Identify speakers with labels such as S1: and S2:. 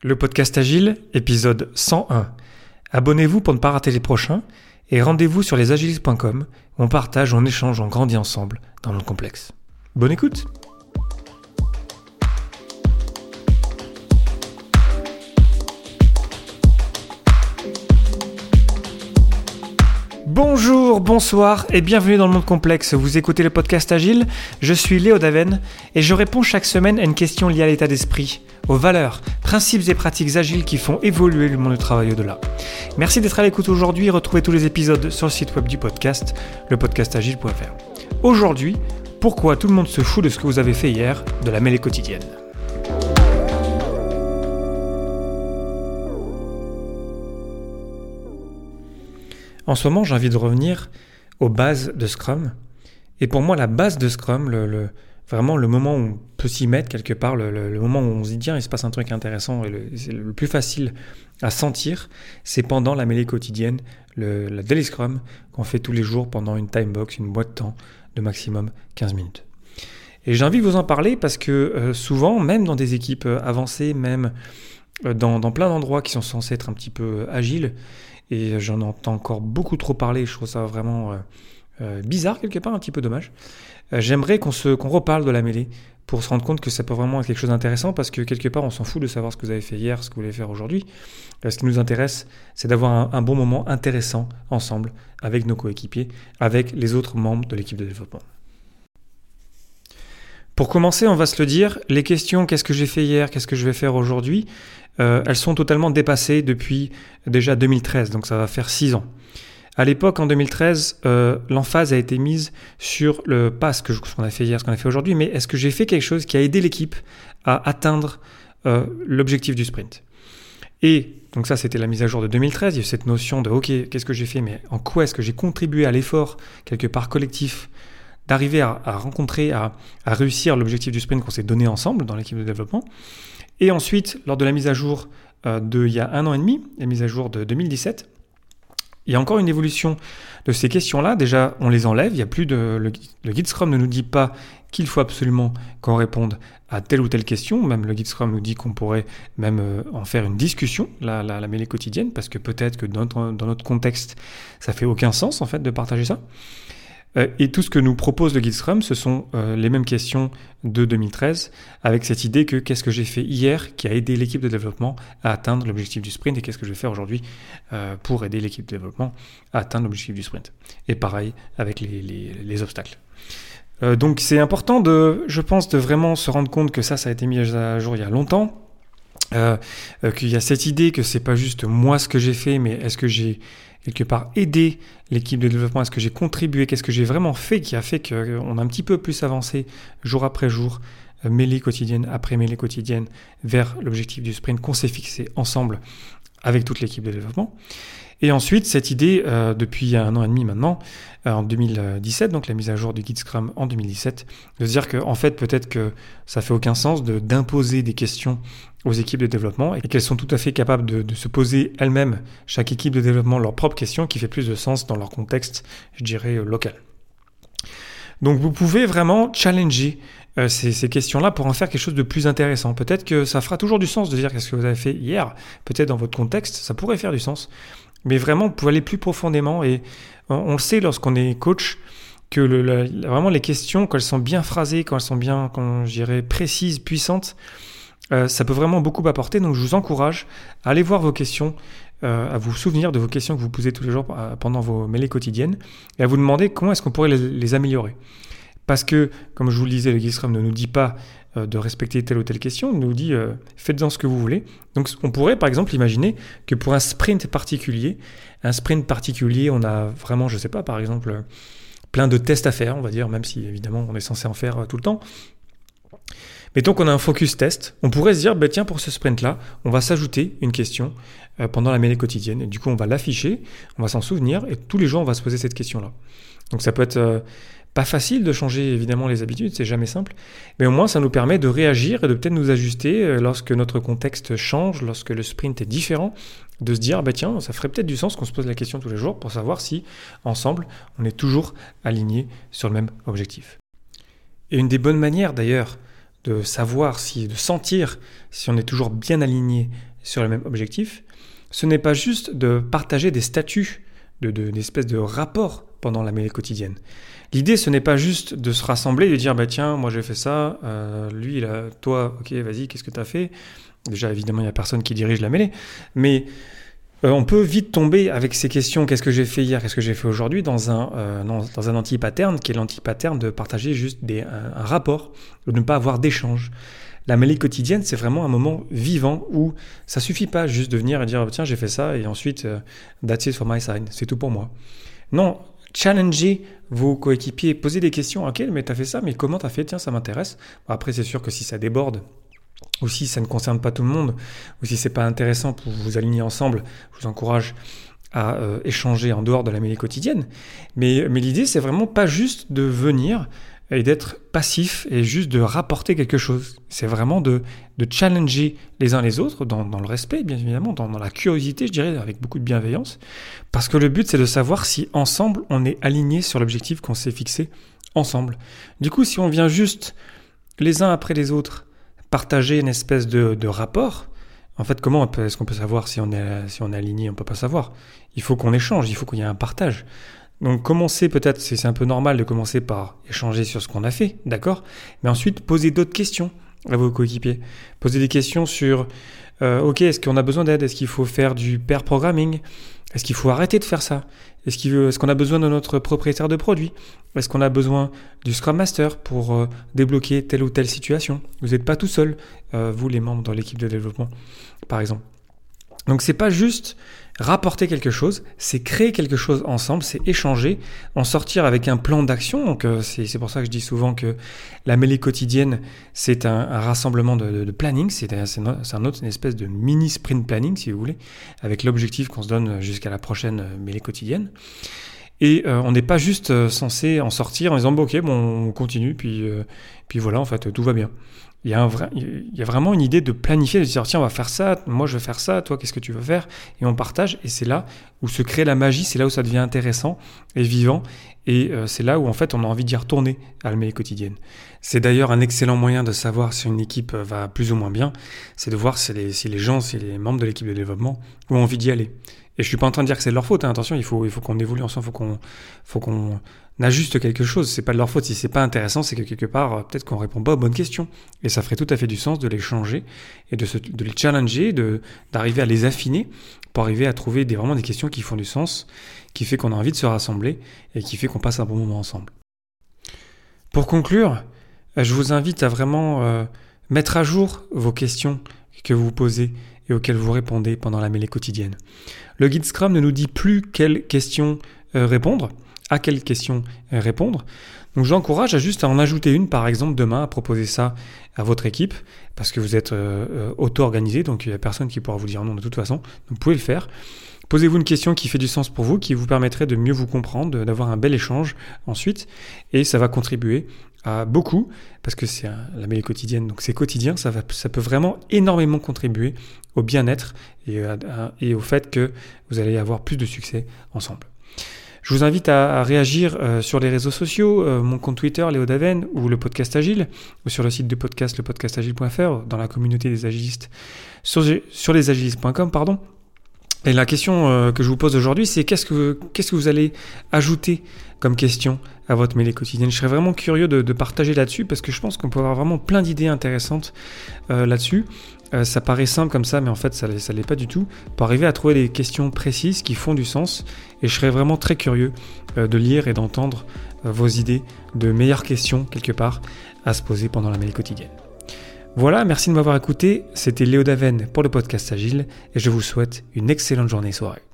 S1: Le podcast Agile, épisode 101. Abonnez-vous pour ne pas rater les prochains et rendez-vous sur lesagiles.com où on partage, on échange, on grandit ensemble dans le complexe. Bonne écoute Bonjour, bonsoir et bienvenue dans le monde complexe. Vous écoutez le podcast Agile, je suis Léo Daven et je réponds chaque semaine à une question liée à l'état d'esprit, aux valeurs, principes et pratiques agiles qui font évoluer le monde du travail au-delà. Merci d'être à l'écoute aujourd'hui et retrouvez tous les épisodes sur le site web du podcast, lepodcastagile.fr. Aujourd'hui, pourquoi tout le monde se fout de ce que vous avez fait hier de la mêlée quotidienne? En ce moment, j'ai envie de revenir aux bases de Scrum. Et pour moi, la base de Scrum, vraiment le moment où on peut s'y mettre quelque part, le, moment où on se dit tiens, il se passe un truc intéressant et c'est le plus facile à sentir, c'est pendant la mêlée quotidienne, la daily Scrum qu'on fait tous les jours pendant une time box, une boîte de temps de maximum 15 minutes. Et j'ai envie de vous en parler parce que euh, souvent, même dans des équipes euh, avancées, même euh, dans plein d'endroits qui sont censés être un petit peu agiles, et j'en entends encore beaucoup trop parler, je trouve ça vraiment euh, euh, bizarre quelque part, un petit peu dommage. Euh, j'aimerais qu'on se qu'on reparle de la mêlée pour se rendre compte que ça peut vraiment être quelque chose d'intéressant parce que quelque part on s'en fout de savoir ce que vous avez fait hier, ce que vous voulez faire aujourd'hui. ce qui nous intéresse, c'est d'avoir un, bon moment intéressant ensemble avec nos coéquipiers, avec les autres membres de l'équipe de développement. Pour commencer, on va se le dire, les questions qu'est-ce que j'ai fait hier, qu'est-ce que je vais faire aujourd'hui, euh, elles sont totalement dépassées depuis déjà 2013, donc ça va faire 6 ans. À l'époque, en 2013, euh, l'emphase a été mise sur le pas ce qu'on a fait hier, ce qu'on a fait aujourd'hui, mais est-ce que j'ai fait quelque chose qui a aidé l'équipe à atteindre euh, l'objectif du sprint? Et donc ça, c'était la mise à jour de 2013. Il y a cette notion de OK, qu'est-ce que j'ai fait, mais en quoi est-ce que j'ai contribué à l'effort quelque part collectif d'arriver à, rencontrer, à, réussir l'objectif du sprint qu'on s'est donné ensemble dans l'équipe de développement et ensuite, lors de la mise à jour euh, de il y a un an et demi, la mise à jour de 2017, il y a encore une évolution de ces questions-là. Déjà, on les enlève. Il y a plus de le, guide Scrum ne nous dit pas qu'il faut absolument qu'on réponde à telle ou telle question. Même le guide Scrum nous dit qu'on pourrait même euh, en faire une discussion, la, la, la mêlée quotidienne, parce que peut-être que dans notre, dans notre contexte, ça fait aucun sens en fait de partager ça. Euh, et tout ce que nous propose le guide Scrum, ce sont euh, les mêmes questions de 2013, avec cette idée que qu'est-ce que j'ai fait hier qui a aidé l'équipe de développement à atteindre l'objectif du sprint et qu'est-ce que je vais faire aujourd'hui euh, pour aider l'équipe de développement à atteindre l'objectif du sprint. Et pareil avec les, obstacles. donc c'est important de, je pense, de vraiment se rendre compte que ça, ça a été mis à jour il y a longtemps. qu'il y a cette idée que c'est pas juste moi ce que j'ai fait, mais est-ce que j'ai quelque part aider l'équipe de développement Est-ce que j'ai contribué Qu'est-ce que j'ai vraiment fait qui a fait qu'on a un petit peu plus avancé jour après jour, euh, mêlée quotidienne après mêlée quotidienne, vers l'objectif du sprint qu'on s'est fixé ensemble avec toute l'équipe de développement et ensuite, cette idée, euh, depuis un an et demi maintenant, euh, en 2017, donc la mise à jour du guide Scrum en 2017, de se dire qu'en en fait, peut-être que ça fait aucun sens d'imposer des questions aux équipes de développement et qu'elles sont tout à fait capables de, se poser elles-mêmes, chaque équipe de développement, leurs propres questions qui fait plus de sens dans leur contexte, je dirais, local. Donc vous pouvez vraiment challenger euh, ces, questions-là pour en faire quelque chose de plus intéressant. Peut-être que ça fera toujours du sens de dire qu'est-ce que vous avez fait hier, peut-être dans votre contexte, ça pourrait faire du sens. Mais vraiment, pouvez aller plus profondément et on, le sait lorsqu'on est coach que vraiment les questions, quand elles sont bien phrasées, quand elles sont bien, quand je dirais, précises, puissantes, euh, ça peut vraiment beaucoup apporter. Donc je vous encourage à aller voir vos questions, euh, à vous souvenir de vos questions que vous posez tous les jours pendant vos mêlées quotidiennes et à vous demander comment est-ce qu'on pourrait les, améliorer. Parce que, comme je vous le disais, le Guide ne nous dit pas de respecter telle ou telle question, il nous dit faites-en ce que vous voulez. Donc on pourrait par exemple imaginer que pour un sprint particulier, un sprint particulier, on a vraiment, je ne sais pas, par exemple, plein de tests à faire, on va dire, même si évidemment on est censé en faire tout le temps. Mettons qu'on a un focus test, on pourrait se dire, bah, tiens, pour ce sprint-là, on va s'ajouter une question euh, pendant la mêlée quotidienne. Et du coup, on va l'afficher, on va s'en souvenir, et tous les jours, on va se poser cette question-là. Donc ça peut être euh, pas facile de changer évidemment les habitudes, c'est jamais simple, mais au moins ça nous permet de réagir et de peut-être nous ajuster euh, lorsque notre contexte change, lorsque le sprint est différent, de se dire, bah tiens, ça ferait peut-être du sens qu'on se pose la question tous les jours pour savoir si, ensemble, on est toujours aligné sur le même objectif. Et une des bonnes manières d'ailleurs de savoir si, de sentir si on est toujours bien aligné sur le même objectif, ce n'est pas juste de partager des statuts, de, de, d'espèces de rapports pendant la mêlée quotidienne. L'idée, ce n'est pas juste de se rassembler et de dire, bah tiens, moi j'ai fait ça, euh, lui, toi, ok, vas-y, qu'est-ce que tu as fait? Déjà, évidemment, il n'y a personne qui dirige la mêlée, mais euh, on peut vite tomber avec ces questions, qu'est-ce que j'ai fait hier, qu'est-ce que j'ai fait aujourd'hui, dans un, euh, dans, un anti-pattern, qui est l'anti-pattern de partager juste un, un rapport, de ne pas avoir d'échange. La mêlée quotidienne, c'est vraiment un moment vivant où ça suffit pas juste de venir et dire tiens j'ai fait ça et ensuite euh, that's it for my side, c'est tout pour moi. Non, challenger vos coéquipiers, poser des questions. Ok, mais tu as fait ça, mais comment tu as fait? Tiens, ça m'intéresse. après, c'est sûr que si ça déborde, ou si ça ne concerne pas tout le monde, ou si c'est pas intéressant pour vous aligner ensemble, je vous encourage à euh, échanger en dehors de la mêlée quotidienne. Mais, mais l'idée, c'est vraiment pas juste de venir et d'être passif et juste de rapporter quelque chose. C'est vraiment de, de challenger les uns les autres dans, dans le respect, bien évidemment, dans, dans, la curiosité, je dirais, avec beaucoup de bienveillance. Parce que le but, c'est de savoir si ensemble, on est aligné sur l'objectif qu'on s'est fixé ensemble. Du coup, si on vient juste les uns après les autres partager une espèce de, de rapport, en fait, comment est-ce qu'on peut savoir si on est, si on est aligné? On peut pas savoir. Il faut qu'on échange, il faut qu'il y ait un partage. Donc commencer peut-être, c'est un peu normal de commencer par échanger sur ce qu'on a fait, d'accord? Mais ensuite, poser d'autres questions à vos coéquipiers. Poser des questions sur, euh, ok, est-ce qu'on a besoin d'aide? Est-ce qu'il faut faire du pair programming? Est-ce qu'il faut arrêter de faire ça? Est-ce qu'on est qu'on a besoin de notre propriétaire de produit? Est-ce qu'on a besoin du Scrum Master pour euh, débloquer telle ou telle situation? Vous n'êtes pas tout seul, euh, vous les membres dans l'équipe de développement, par exemple. Donc c'est pas juste rapporter quelque chose, c'est créer quelque chose ensemble, c'est échanger, en sortir avec un plan d'action. Donc euh, c'est pour ça que je dis souvent que la mêlée quotidienne, c'est un, rassemblement de, planning, c'est un autre, une espèce de mini sprint planning si vous voulez, avec l'objectif qu'on se donne jusqu'à la prochaine mêlée quotidienne. Et euh, on n'est pas juste euh, censé en sortir en disant bon, ok, bon, on continue, puis, puis voilà, en fait, tout va bien il y, a un vrai, il y a vraiment une idée de planifier, de dire tiens, on va faire ça, moi je vais faire ça, toi qu'est-ce que tu veux faire? Et on partage, et c'est là où se crée la magie, c'est là où ça devient intéressant et vivant, et euh, c'est là où en fait on a envie d'y retourner à la mêlée quotidienne. C'est d'ailleurs un excellent moyen de savoir si une équipe va plus ou moins bien, c'est de voir si les gens, si les membres de l'équipe de développement ont envie d'y aller. Et je suis pas en train de dire que c'est leur faute, hein. attention, il faut, il faut qu'on évolue ensemble, faut qu'on, faut qu'on n'ajuste quelque chose. C'est pas de leur faute. Si c'est pas intéressant, c'est que quelque part, euh, peut-être qu'on répond pas aux bonnes questions. Et ça ferait tout à fait du sens de les changer et de, se, de les challenger, de, d'arriver à les affiner pour arriver à trouver des, vraiment des questions qui font du sens, qui fait qu'on a envie de se rassembler et qui fait qu'on passe un bon moment ensemble. Pour conclure, euh, je vous invite à vraiment euh, mettre à jour vos questions que vous posez et auxquelles vous répondez pendant la mêlée quotidienne. Le guide Scrum ne nous dit plus quelles questions répondre à quelles questions répondre. Donc j'encourage à juste à en ajouter une, par exemple, demain, à proposer ça à votre équipe, parce que vous êtes euh, euh, auto-organisé, donc il n'y a personne qui pourra vous dire non de toute façon. Vous pouvez le faire. Posez-vous une question qui fait du sens pour vous, qui vous permettrait de mieux vous comprendre, d'avoir un bel échange ensuite, et ça va contribuer à beaucoup, parce que c'est la mêlée quotidienne, donc c'est quotidien, ça, va, ça peut vraiment énormément contribuer au bien-être et, et au fait que vous allez avoir plus de succès ensemble. Je vous invite à, réagir euh, sur les réseaux sociaux, euh, mon compte Twitter, Léo Daven, ou le podcast Agile, ou sur le site de podcast, lepodcastagile.fr, dans la communauté des agilistes, sur, sur lesagilistes.com, pardon. Et la question euh, que je vous pose aujourd'hui, c'est qu'est-ce que, qu'est-ce que vous allez ajouter comme question à votre mêlée quotidienne? Je serais vraiment curieux de, partager là-dessus parce que je pense qu'on peut avoir vraiment plein d'idées intéressantes euh, là-dessus. Euh, ça paraît simple comme ça, mais en fait, ça ne l'est pas du tout. Pour arriver à trouver des questions précises qui font du sens, et je serais vraiment très curieux de lire et d'entendre vos idées de meilleures questions, quelque part, à se poser pendant la mêlée quotidienne. Voilà, merci de m'avoir écouté. C'était Léo Daven pour le podcast Agile et je vous souhaite une excellente journée soirée.